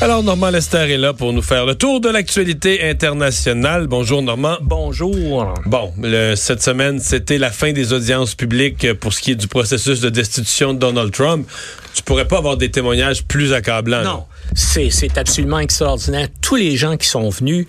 Alors, Normand Lester est là pour nous faire le tour de l'actualité internationale. Bonjour, Normand. Bonjour. Bon, le- cette semaine, c'était la fin des audiences publiques pour ce qui est du processus de destitution de Donald Trump. Tu pourrais pas avoir des témoignages plus accablants. Non, c'est c'est absolument extraordinaire. Tous les gens qui sont venus,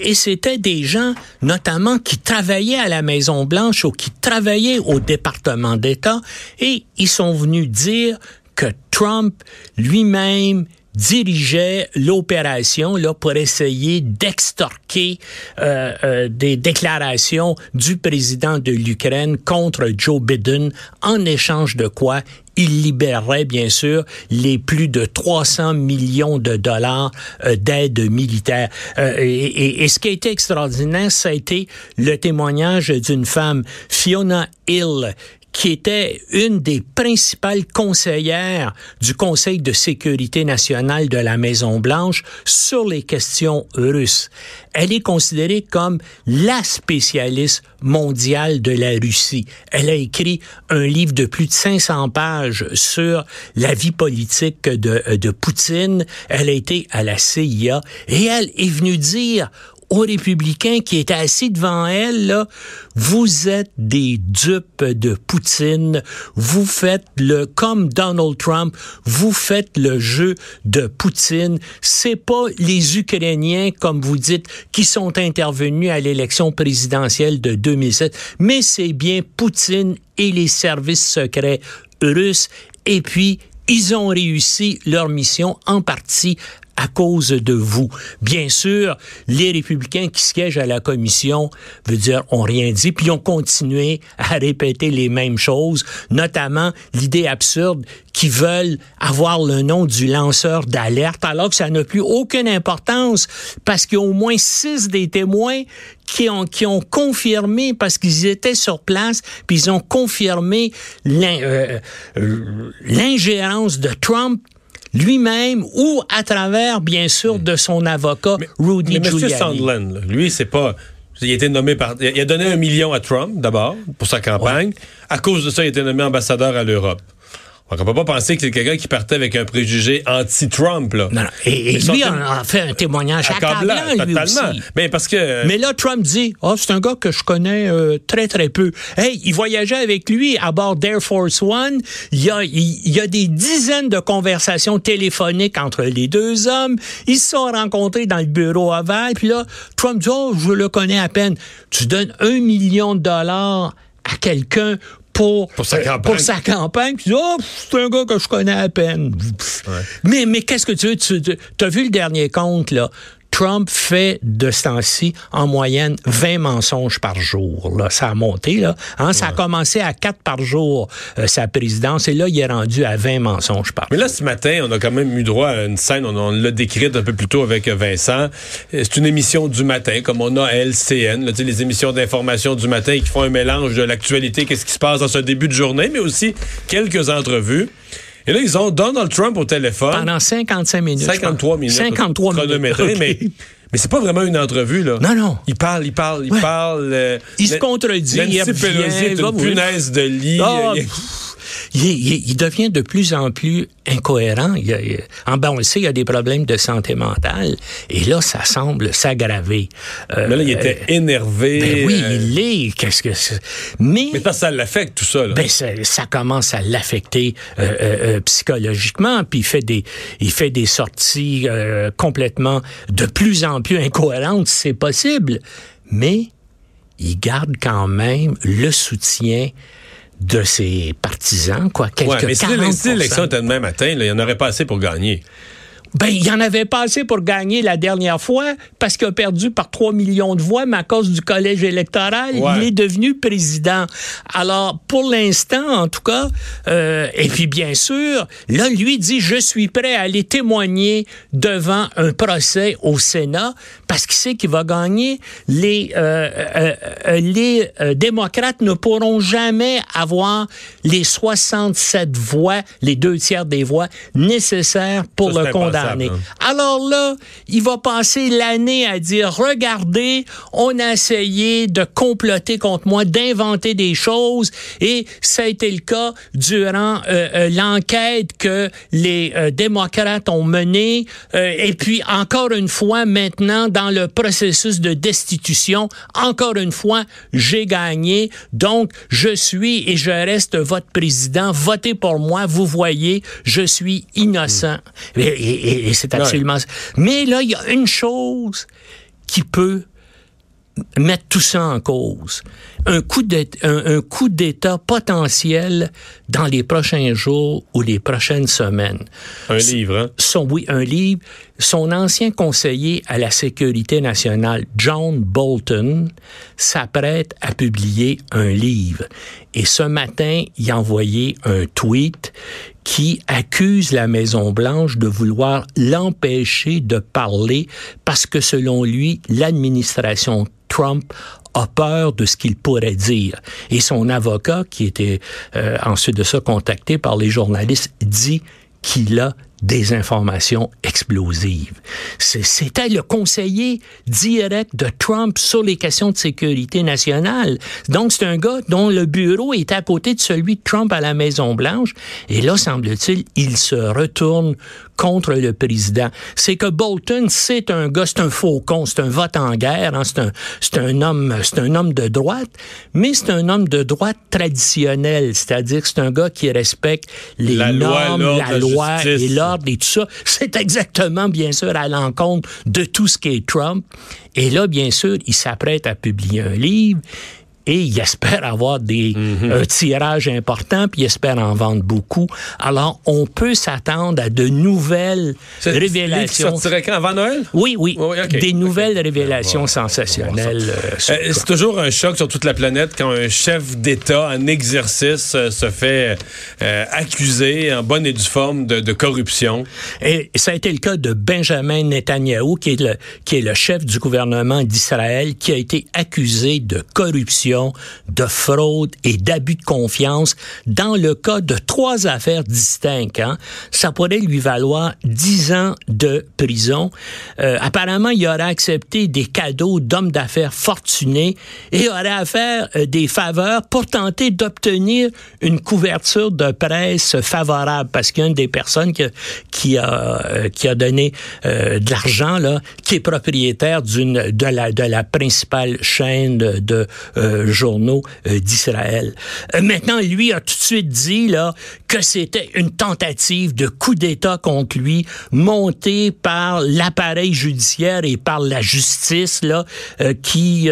et c'était des gens notamment qui travaillaient à la Maison Blanche ou qui travaillaient au département d'État, et ils sont venus dire que Trump lui-même dirigeait l'opération là pour essayer d'extorquer euh, euh, des déclarations du président de l'Ukraine contre Joe Biden en échange de quoi il libérerait bien sûr les plus de 300 millions de dollars euh, d'aide militaire. Et- et ce qui a été extraordinaire, ça a été le témoignage d'une femme, Fiona Hill, qui était une des principales conseillères du Conseil de sécurité nationale de la Maison-Blanche sur les questions russes. Elle est considérée comme la spécialiste mondiale de la Russie. Elle a écrit un livre de plus de 500 pages sur la vie politique de, de Poutine. Elle a été à la CIA et elle est venue dire aux républicains qui étaient assis devant elle, là, vous êtes des dupes de Poutine, vous faites le, comme Donald Trump, vous faites le jeu de Poutine. C'est pas les Ukrainiens, comme vous dites, qui sont intervenus à l'élection présidentielle de 2007, mais c'est bien Poutine et les services secrets russes. Et puis, ils ont réussi leur mission en partie à cause de vous. Bien sûr, les républicains qui siègent à la commission, veut dire, ont rien dit, puis ont continué à répéter les mêmes choses, notamment l'idée absurde qu'ils veulent avoir le nom du lanceur d'alerte, alors que ça n'a plus aucune importance, parce qu'il y a au moins six des témoins qui ont, qui ont confirmé, parce qu'ils étaient sur place, puis ils ont confirmé euh, euh, l'ingérence de Trump lui-même ou à travers, bien sûr, de son avocat Rudy Mais M. Giuliani. Sandland, là, lui, c'est pas. Il a été nommé par. Il a donné un million à Trump, d'abord, pour sa campagne. À cause de ça, il a été nommé ambassadeur à l'Europe. Donc, on peut pas penser que c'est quelqu'un qui partait avec un préjugé anti-Trump, là. Non, non. Et, lui en a fait un témoignage accablant, accablant, lui totalement. aussi. Mais parce que. Mais là, Trump dit, oh, c'est un gars que je connais euh, très, très peu. Hey, il voyageait avec lui à bord d'Air Force One. Il y, a, il, il y a des dizaines de conversations téléphoniques entre les deux hommes. Ils se sont rencontrés dans le bureau ovale. Puis là, Trump dit, oh, je le connais à peine. Tu donnes un million de dollars à quelqu'un pour, Pour sa euh, campagne. pour sa campagne. Puis, oh, c'est un gars que je connais à peine. Mais, mais qu'est-ce que tu veux? Tu as vu le dernier compte, là? Trump fait de ce temps-ci en moyenne 20 mensonges par jour. Là. Ça a monté. Là. Hein, Ça a commencé à 4 par jour, euh, sa présidence, et là, il est rendu à 20 mensonges par Mais jour. là, ce matin, on a quand même eu droit à une scène, on, on l'a décrite un peu plus tôt avec Vincent. Euh, C'est une émission du matin, comme on a à LCN, là, les émissions d'information du matin qui font un mélange de l'actualité, qu'est-ce qui se passe dans ce début de journée, mais aussi quelques entrevues. Et là, ils ont Donald Trump au téléphone. Pendant 55 minutes. je 53 pense. minutes. 53 minutes. mais, mais c'est pas vraiment une entrevue, là. Non, non. Il parle, il parle, il Ouais. parle. euh, Il se contredit, Nancy il Pelosi est une punaise de lit. Il- pff, il, il- il devient de plus en plus incohérent. Il y a- il y a- en ben, on le sait, il y a des problèmes de santé mentale. Et là, ça semble s'aggraver. Euh, Mais là, il était énervé. ben oui, euh, il l'est. Qu'est-ce que c'est? Mais, Mais parce que ça l'affecte, tout ça, là. ben, ça, ça commence à l'affecter euh, euh, euh, psychologiquement, puis il fait des, il fait des sorties euh, complètement de plus en plus incohérentes, si c'est possible. Mais il garde quand même le soutien de ses partisans, quoi, quelques Ouais, mais si 40 l'élection l'élection était demain matin, là, il n'y en aurait pas assez pour gagner. Ben, il y en avait pas assez pour gagner la dernière fois parce qu'il a perdu par 3 millions de voix, mais à cause du collège électoral, Ouais. il est devenu président. Alors, pour l'instant, en tout cas, euh, et puis bien sûr, là, lui dit, je suis prêt à aller témoigner devant un procès au Sénat parce qu'il sait qu'il va gagner. Les, euh, euh, les démocrates ne pourront jamais avoir les 67 voix, les deux tiers des voix nécessaires pour Ça, le condamner. Hein. Alors là, il va passer l'année à dire, regardez, on a essayé de comploter contre moi, d'inventer des choses, et ça a été le cas durant euh, euh, l'enquête que les euh, démocrates ont menée. Euh, et puis, encore une fois, maintenant, dans le processus de destitution, encore une fois, j'ai gagné. Donc, je suis et je reste votre président. Votez pour moi. Vous voyez, je suis innocent. Et, et- et- et c'est Ouais. absolument... Mais là, il y a une chose qui peut mettre tout ça en cause. Un coup d'État, un, un coup d'État potentiel dans les prochains jours ou les prochaines semaines. Un livre, hein? Son, oui, un livre. Son ancien conseiller à la sécurité nationale, John Bolton, s'apprête à publier un livre. Et ce matin, il a envoyé un tweet qui accuse la Maison-Blanche de vouloir l'empêcher de parler parce que selon lui, l'administration Trump a peur de ce qu'il pourrait dire. Et son avocat, qui était euh, ensuite de ça contacté par les journalistes, dit qu'il a des informations explosives. C'était le conseiller direct de Trump sur les questions de sécurité nationale. Donc, c'est un gars dont le bureau est à côté de celui de Trump à la Maison-Blanche. Et là, semble-t-il, il se retourne contre le président. C'est que Bolton, c'est un gars, c'est un faucon, c'est un vote en guerre, hein, c'est un, c'est un homme, c'est un homme de droite, mais c'est un homme de droite traditionnel, c'est-à-dire que c'est un gars qui respecte les La normes, la la loi justice. et l'ordre et tout ça. C'est exactement, bien sûr, à l'encontre de tout ce qui est Trump. Et là, bien sûr, il s'apprête à publier un livre et il espère avoir des Mhm. un tirage important, puis il espère en vendre beaucoup. Alors, on peut s'attendre à de nouvelles C'est- révélations. sortirait quand? Avant Noël? Oui, oui, des nouvelles révélations Bon, sensationnelles. euh, sur Euh, c'est toujours un choc sur toute la planète quand un chef d'État en exercice euh, se fait accuser en bonne et due forme de, de corruption. Et ça a été le cas de Benjamin Netanyahou, qui est le, qui est le chef du gouvernement d'Israël, qui a été accusé de corruption, de fraude et d'abus de confiance dans le cas de trois affaires distinctes. hein. Ça pourrait lui valoir dix ans de prison. Euh, apparemment, il aurait accepté des cadeaux d'hommes d'affaires fortunés et aurait à euh, des faveurs pour tenter d'obtenir une couverture de presse favorable parce qu'il y a une des personnes qui a euh, qui a donné de l'argent qui est propriétaire de la principale chaîne de, journaux euh, d'Israël. Euh, maintenant lui a tout de suite dit là que c'était une tentative de coup d'État contre lui montée par l'appareil judiciaire et par la justice là euh, qui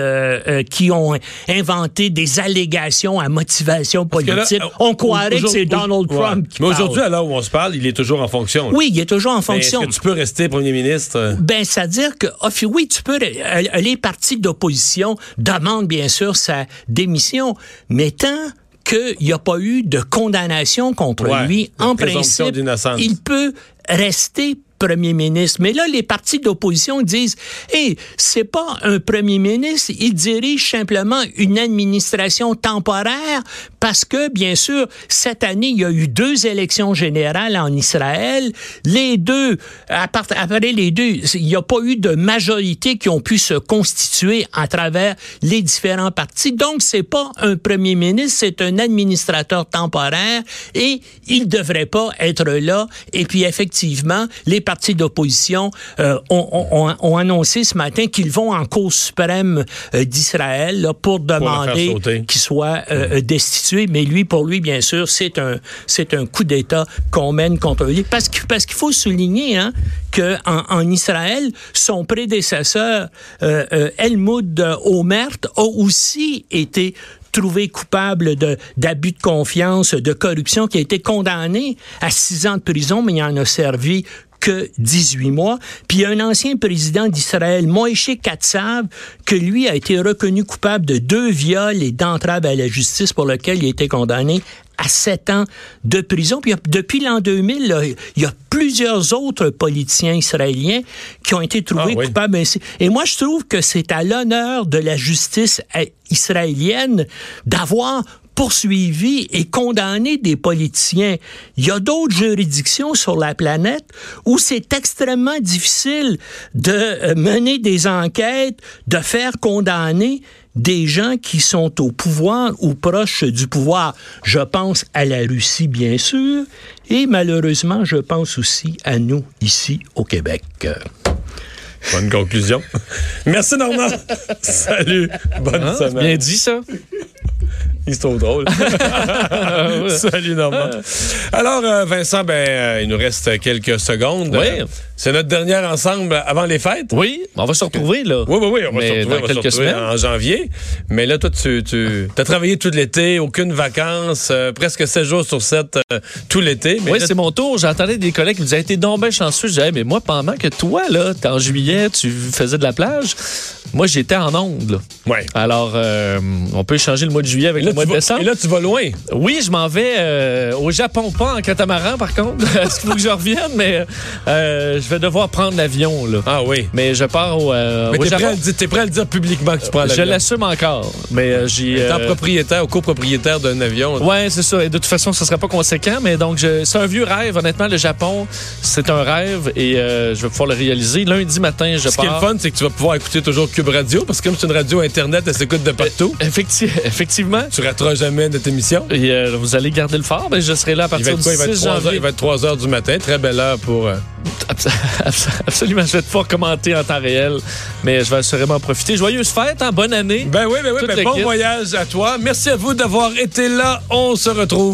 qui ont inventé des allégations à motivation que là, politique. On croirait que c'est Donald ouais. Trump qui Mais aujourd'hui, à l'heure où on se parle, il est toujours en fonction. là. Oui, il est toujours en fonction. Est-ce que tu peux rester premier ministre? Ben, c'est-à-dire que, ah, puis oui, tu peux, les partis d'opposition demandent bien sûr sa démission, mais tant qu'il n'y a pas eu de condamnation contre Ouais, lui, en principe, il peut rester premier ministre. Mais là, les partis d'opposition disent, hey, c'est pas un premier ministre, il dirige simplement une administration temporaire parce que, bien sûr, cette année, il y a eu deux élections générales en Israël. Les deux, après les deux, il n'y a pas eu de majorité qui ont pu se constituer à travers les différents partis. Donc, c'est pas un premier ministre, c'est un administrateur temporaire et il devrait pas être là. Et puis, effectivement, les partis d'opposition euh, ont, ont- ont- ont annoncé ce matin qu'ils vont en Cour suprême euh, d'Israël pour demander qu'il soit euh, destitué. Mais lui, pour lui, bien sûr, c'est un, c'est un coup d'État qu'on mène contre lui. Parce que parce qu'il faut souligner hein, que en, en Israël, son prédécesseur euh, euh, Helmut Omert a aussi été trouvé coupable de d'abus de confiance, de corruption, qui a été condamné à six ans de prison, mais il en a servi que 18 mois. Puis il y a un ancien président d'Israël, Moïse Katsav, que lui a été reconnu coupable de deux viols et d'entrave à la justice pour lequel il a été condamné à sept ans de prison. Puis depuis l'an 2000, là, il y a plusieurs autres politiciens israéliens qui ont été trouvés Ah oui. coupables. ainsi. Et moi, je trouve que c'est à l'honneur de la justice euh, israélienne d'avoir poursuivi et condamné des politiciens. Il y a d'autres juridictions sur la planète où c'est extrêmement difficile de euh, mener des enquêtes, de faire condamner des gens qui sont au pouvoir ou proches du pouvoir. Je pense à la Russie, bien sûr, et malheureusement, je pense aussi à nous, ici, au Québec. Bonne conclusion. Merci, Normand. Salut. Bonne Hein? C'est semaine. bien dit, ça. Il se trouve drôle. Salut, Normand. Alors, euh, Vincent, ben, euh, il nous reste quelques secondes. Oui. C'est notre dernière ensemble avant les fêtes. Oui, on va se retrouver, là. Oui, oui, oui, on va Mais se retrouver, dans quelques semaines. en janvier. Mais là, toi, tu, tu as travaillé tout l'été, aucune vacances, euh, presque 7 jours sur 7 euh, tout l'été. Oui, là, c'est mon tour. J'entendais des collègues qui me disaient T'es donc bien chanceux. Je disais Hey, mais moi, pendant que toi, là, t'es en juillet, tu faisais de la plage, moi, j'étais en onde. ouais. Alors, euh, on peut échanger le mois de juillet avec là, le mois de vas, décembre. et là, tu vas loin. Oui, je m'en vais euh, au Japon, pas en catamaran, par contre. Est-ce qu'il faut que je revienne? Mais euh, je vais devoir prendre l'avion, là. Ah oui. Mais je pars au, euh, Mais t'es prêt, à Japon. le dire- t'es prêt à le dire publiquement que tu prends Je l'avion. l'assume encore. Mais euh, j'ai. En euh, propriétaire ou copropriétaire d'un avion. Ouais, c'est ça. Et de toute façon, ce sera pas conséquent. Mais donc, je- c'est un vieux rêve. Honnêtement, le Japon, c'est un rêve et euh, je vais pouvoir le réaliser. Lundi matin, je Ce qui est le pars. fun, c'est que tu vas pouvoir écouter toujours Cube Radio, parce que comme c'est une radio Internet, elle s'écoute de partout. Effecti- effectivement. Tu rateras jamais notre émission. Et euh, vous allez garder le fort. Ben, je serai là à partir être du quoi? Il va être 6 3 heures, janvier. il va être 3 heures du matin. Très belle heure pour... Abs- abs- Absolument, je vais pouvoir commenter en temps réel, mais je vais assurément en profiter. Joyeuse fête, hein, bonne année. Ben oui, ben oui, ben bon voyage à toi. Merci à vous d'avoir été là. On se retrouve